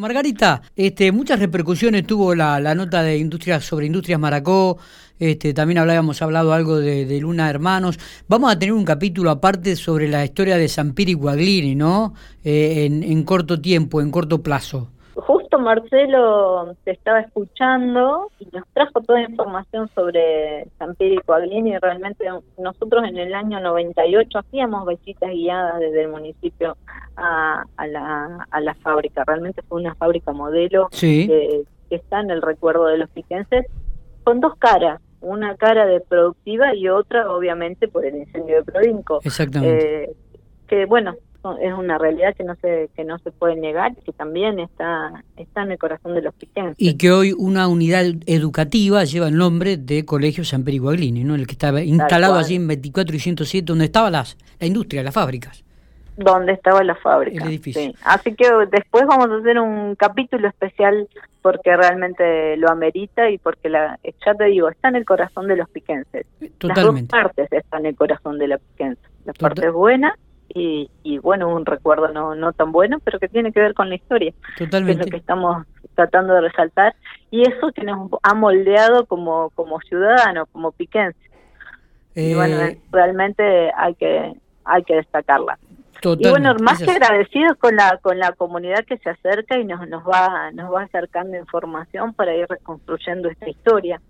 Margarita, este, muchas repercusiones tuvo la, nota de industrias sobre Industrias Maracó, este, también hablábamos hablado algo de, Luna Hermanos. Vamos a tener un capítulo aparte sobre la historia de Sampiri Guaglini, ¿no? Eh, en corto tiempo, en corto plazo. Marcelo te estaba escuchando y nos trajo toda la información sobre San Pedro y Coaglini y realmente nosotros en el año 98 hacíamos visitas guiadas desde el municipio a, la, a la fábrica. Realmente fue una fábrica modelo que, está en el recuerdo de los piquenses con dos caras. Una cara de productiva y otra, obviamente, por el incendio de Provinco. Exactamente. Eh, que bueno, es una realidad que no se que no se puede negar que también está está en el corazón de los piquenses y que hoy una unidad educativa lleva el nombre de Colegio San Periguaglini no el que estaba instalado allí en 24 y 107 donde estaba las la industria las fábricas. Donde estaba la fábrica el edificio. así que después vamos a hacer un capítulo especial porque realmente lo amerita y porque la ya te digo está en el corazón de los piquenses. Totalmente las dos partes están en el corazón de los piquenses la parte buena y, y, bueno, un recuerdo no, no tan bueno, pero que tiene que ver con la historia. Totalmente. Que es lo que estamos tratando de resaltar. Y eso que nos ha moldeado como, como ciudadanos, como piquense. y bueno, eh, realmente hay que, hay que destacarla y bueno, más que agradecidos con la con la comunidad que se acerca y nos nos va nos va acercando información para ir reconstruyendo esta historia.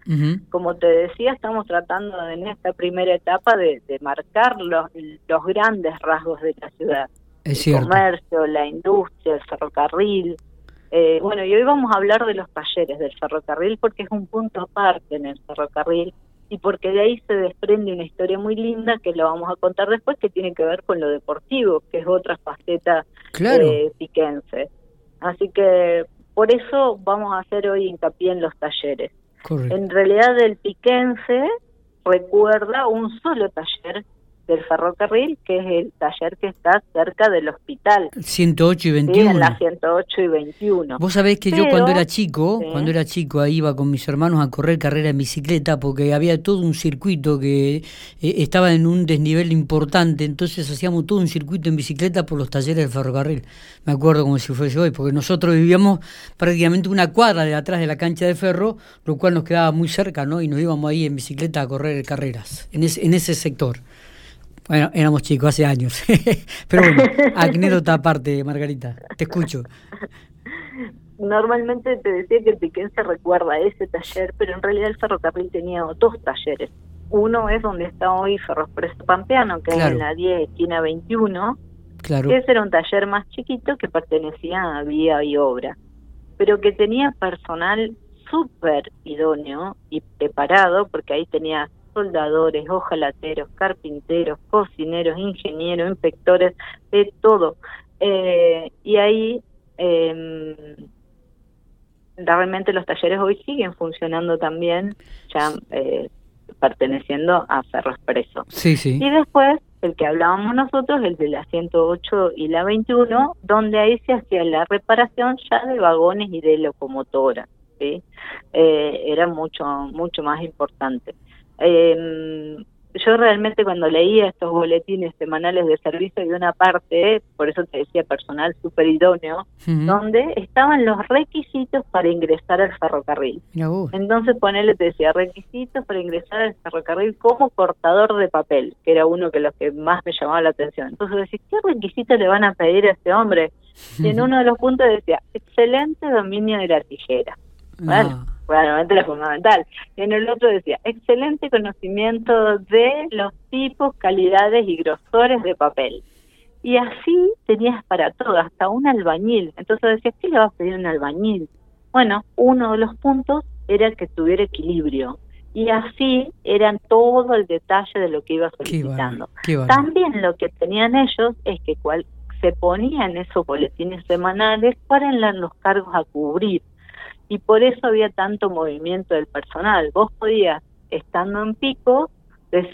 Como te decía, estamos tratando en esta primera etapa de, marcar los, los grandes rasgos de la ciudad. el comercio, la industria, el ferrocarril. Eh, bueno, y hoy vamos a hablar de los talleres del ferrocarril porque es un punto aparte en el ferrocarril y porque de ahí se desprende una historia muy linda que lo vamos a contar después que tiene que ver con lo deportivo, que es otra faceta claro. piquense. Así que por eso vamos a hacer hoy hincapié en los talleres. En realidad el piquense recuerda un solo taller del ferrocarril, que es el taller que está cerca del hospital. 108 y 21. en la 108 y 21. Vos sabés que yo cuando era chico, cuando era chico, ahí iba con mis hermanos a correr carrera en bicicleta porque había todo un circuito que eh, estaba en un desnivel importante, entonces hacíamos todo un circuito en bicicleta por los talleres del ferrocarril. Me acuerdo como si fuese hoy, porque nosotros vivíamos prácticamente una cuadra de atrás de la cancha de ferro, lo cual nos quedaba muy cerca, ¿no? Y nos íbamos ahí en bicicleta a correr carreras, en ese, en ese sector. Bueno, éramos chicos hace años. Pero bueno, anécdota aparte, Margarita. Te escucho. Normalmente te decía que el Piquense recuerda ese taller, pero en realidad el ferrocarril tenía dos talleres. Uno es donde está hoy Ferroexpreso Pampeano, que es en la 10, esquina 21. Claro. Ese era un taller más chiquito que pertenecía a Vía y Obra, pero que tenía personal súper idóneo y preparado, porque ahí tenía soldadores, ojalateros, carpinteros, cocineros, ingenieros, inspectores, de todo. Eh, y ahí eh, realmente los talleres hoy siguen funcionando también, ya eh, perteneciendo a Ferro Expreso. Sí, sí. Y después el que hablábamos nosotros, el de la 108 y la 21, donde ahí se hacía la reparación ya de vagones y de locomotoras. ¿sí? Eh, era mucho, mucho más importante. Eh, yo realmente cuando leía estos boletines semanales de servicio de una parte, por eso te decía personal súper idóneo, donde estaban los requisitos para ingresar al ferrocarril. Entonces ponele, te decía, requisitos para ingresar al ferrocarril como cortador de papel, que era uno de los que más me llamaba la atención. Entonces decís, ¿qué requisitos le van a pedir a este hombre? Y en uno de los puntos decía, excelente dominio de la tijera. Bueno, realmente la fundamental. En el otro decía, excelente conocimiento de los tipos, calidades y grosores de papel. Y así tenías para todo, hasta un albañil. Entonces decías, ¿qué le vas a pedir a un albañil? Bueno, uno de los puntos era que tuviera equilibrio. Y así eran todo el detalle de lo que iba solicitando. También lo que tenían ellos es que cual, se ponían esos boletines semanales para eran los cargos a cubrir y por eso había tanto movimiento del personal. Vos podías, estando en pico,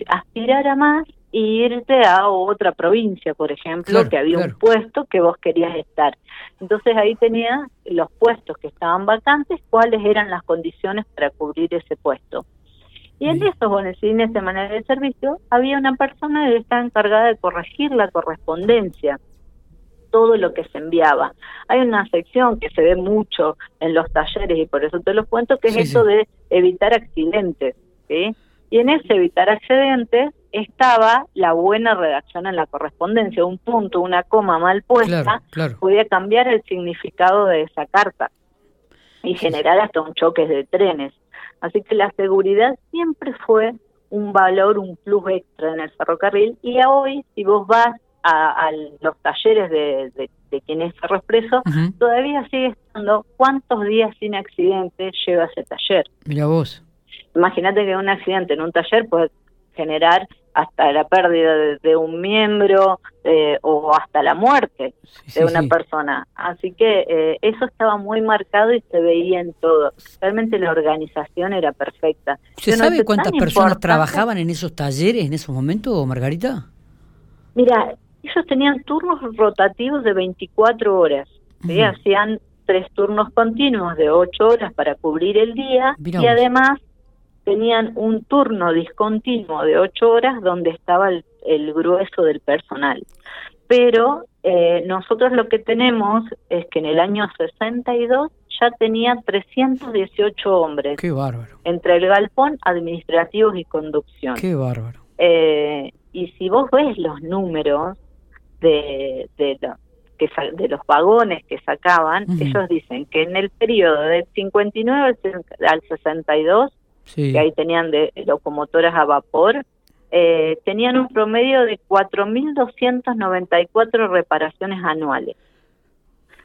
aspirar a más e irte a otra provincia, por ejemplo, que había un puesto que vos querías estar. Entonces ahí tenías los puestos que estaban vacantes, cuáles eran las condiciones para cubrir ese puesto. Y en esos boletines de manera de servicio había una persona que estaba encargada de corregir la correspondencia todo lo que se enviaba. Hay una sección que se ve mucho en los talleres y por eso te lo cuento, que es eso de evitar accidentes. ¿sí? Y en ese evitar accidentes estaba la buena redacción en la correspondencia. Un punto, una coma mal puesta podía cambiar el significado de esa carta y generar hasta un choque de trenes. Así que la seguridad siempre fue un valor, un plus extra en el ferrocarril y hoy si vos vas a, los talleres de, de, quien es expreso, todavía sigue estando cuántos días sin accidente lleva ese taller. Mira vos. Imagínate que un accidente en un taller puede generar hasta la pérdida de, un miembro eh, o hasta la muerte de una persona. Así que eh, eso estaba muy marcado y se veía en todo. Realmente la organización era perfecta. ¿Se sabe cuántas personas trabajaban en esos talleres en esos momentos, Margarita? Mira, ellos tenían turnos rotativos de 24 horas. Hacían tres turnos continuos de 8 horas para cubrir el día y además tenían un turno discontinuo de ocho horas donde estaba el, grueso del personal. Pero eh, nosotros lo que tenemos es que en el año 62 ya tenía 318 hombres. Qué bárbaro. Entre el galpón, administrativos y conducción. Qué bárbaro. Eh, y si vos ves los números de, de, que, de los vagones que sacaban, ellos dicen que en el periodo del 59 al 62 que ahí tenían de locomotoras a vapor, eh, tenían un promedio de 4.294 reparaciones anuales.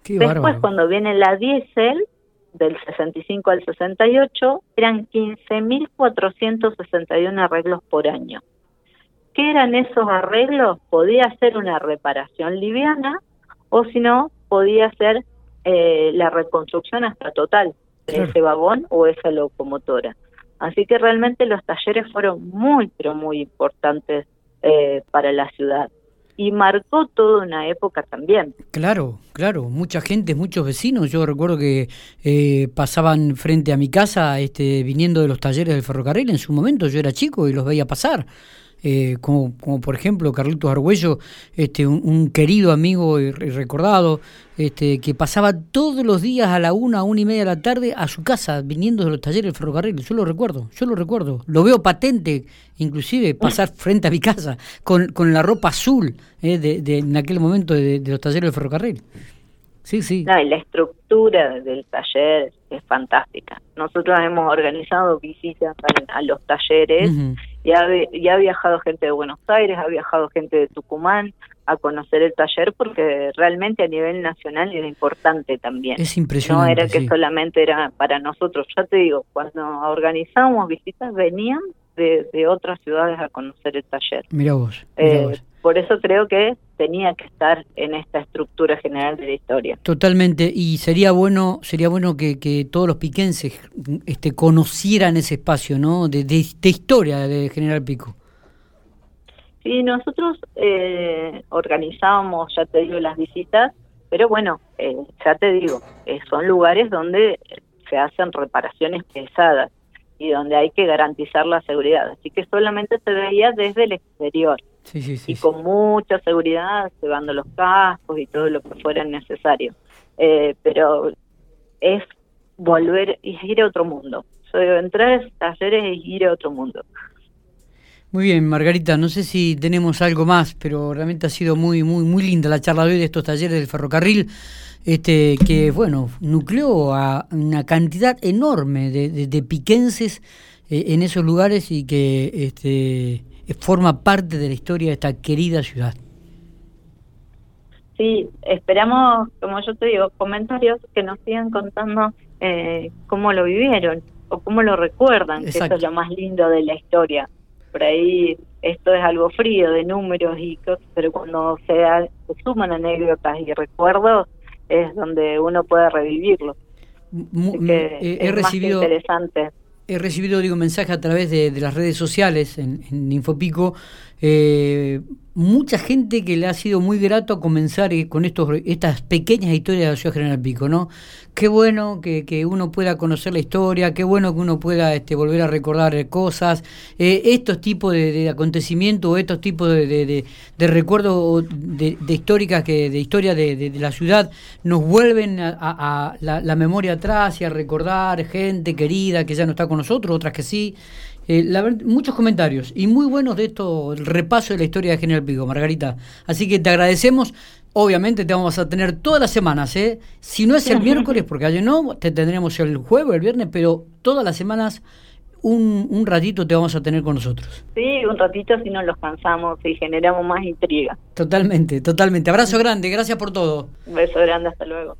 Después, cuando viene la diésel, del 65 al 68, eran 15.461 arreglos por año. ¿Qué eran esos arreglos? Podía ser una reparación liviana o si no, podía ser eh, la reconstrucción hasta total de ese vagón o esa locomotora. Así que realmente los talleres fueron muy, pero muy importantes eh, para la ciudad. Y marcó toda una época también. Claro, claro, mucha gente, muchos vecinos. Yo recuerdo que eh, pasaban frente a mi casa este, viniendo de los talleres del ferrocarril. En su momento yo era chico y los veía pasar. Eh, como, como, por ejemplo Carlitos Argüello, este, un, querido amigo y recordado, este, que pasaba todos los días a la una, una y media de la tarde a su casa, viniendo de los talleres del ferrocarril. Yo lo recuerdo, yo lo recuerdo. Lo veo patente, inclusive, pasar frente a mi casa con, con la ropa azul eh, de, de, en aquel momento de, los talleres del ferrocarril. Sí, sí. y la estructura del taller es fantástica. Nosotros hemos organizado visitas a, los talleres y ha, viajado gente de Buenos Aires, ha viajado gente de Tucumán a conocer el taller porque realmente a nivel nacional era importante también. Es impresionante. No era que solamente era para nosotros. Ya te digo, cuando organizábamos visitas venían de, de otras ciudades a conocer el taller. Mira vos. Eh, por eso creo que tenía que estar en esta estructura general de la historia. Totalmente, y sería bueno, sería bueno que, que todos los piquenses este, conocieran ese espacio, ¿no? De, de, historia de General Pico. Sí, nosotros eh, organizábamos, ya te digo, las visitas, pero bueno, eh, ya te digo, eh, son lugares donde se hacen reparaciones pesadas y donde hay que garantizar la seguridad, así que solamente se veía desde el exterior y con mucha seguridad, llevando los cascos y todo lo que fuera necesario. Eh, pero es volver y ir a otro mundo. So, entrar a esos talleres y ir a otro mundo. Muy bien, Margarita, no sé si tenemos algo más, pero realmente ha sido muy, muy, muy linda la charla de hoy de estos talleres del ferrocarril, este, que bueno, nucleó a una cantidad enorme de, de, piquenses eh, en esos lugares y que este, forma parte de la historia de esta querida ciudad. Sí, esperamos, como yo te digo, comentarios que nos sigan contando eh, cómo lo vivieron o cómo lo recuerdan, que eso es lo más lindo de la historia. Por ahí esto es algo frío de números y cosas, pero cuando se, suman anécdotas y recuerdos es donde uno puede revivirlo. he es recibido, más interesante he recibido digo mensajes a través de, las redes sociales en, Infopico Eh, mucha gente que le ha sido muy grato comenzar eh, con estos estas pequeñas historias de la ciudad General Pico, ¿no? Qué bueno que, que uno pueda conocer la historia, qué bueno que uno pueda este, volver a recordar cosas, eh, estos tipos de, acontecimientos, estos tipos de, de, de recuerdos de, históricas que de historia de, la ciudad nos vuelven a, la memoria atrás y a recordar gente querida que ya no está con nosotros, otras que sí. Eh, muchos comentarios y muy buenos de esto, el repaso de la historia de General Pico, Margarita. Así que te agradecemos. Obviamente te vamos a tener todas las semanas, ¿eh? Si no es el miércoles, porque ayer no, te tendremos el jueves, el viernes, pero todas las semanas un, un ratito te vamos a tener con nosotros. Sí, un ratito si no los cansamos y generamos más intriga. Totalmente, totalmente. Abrazo grande, gracias por todo. Un beso grande, hasta luego.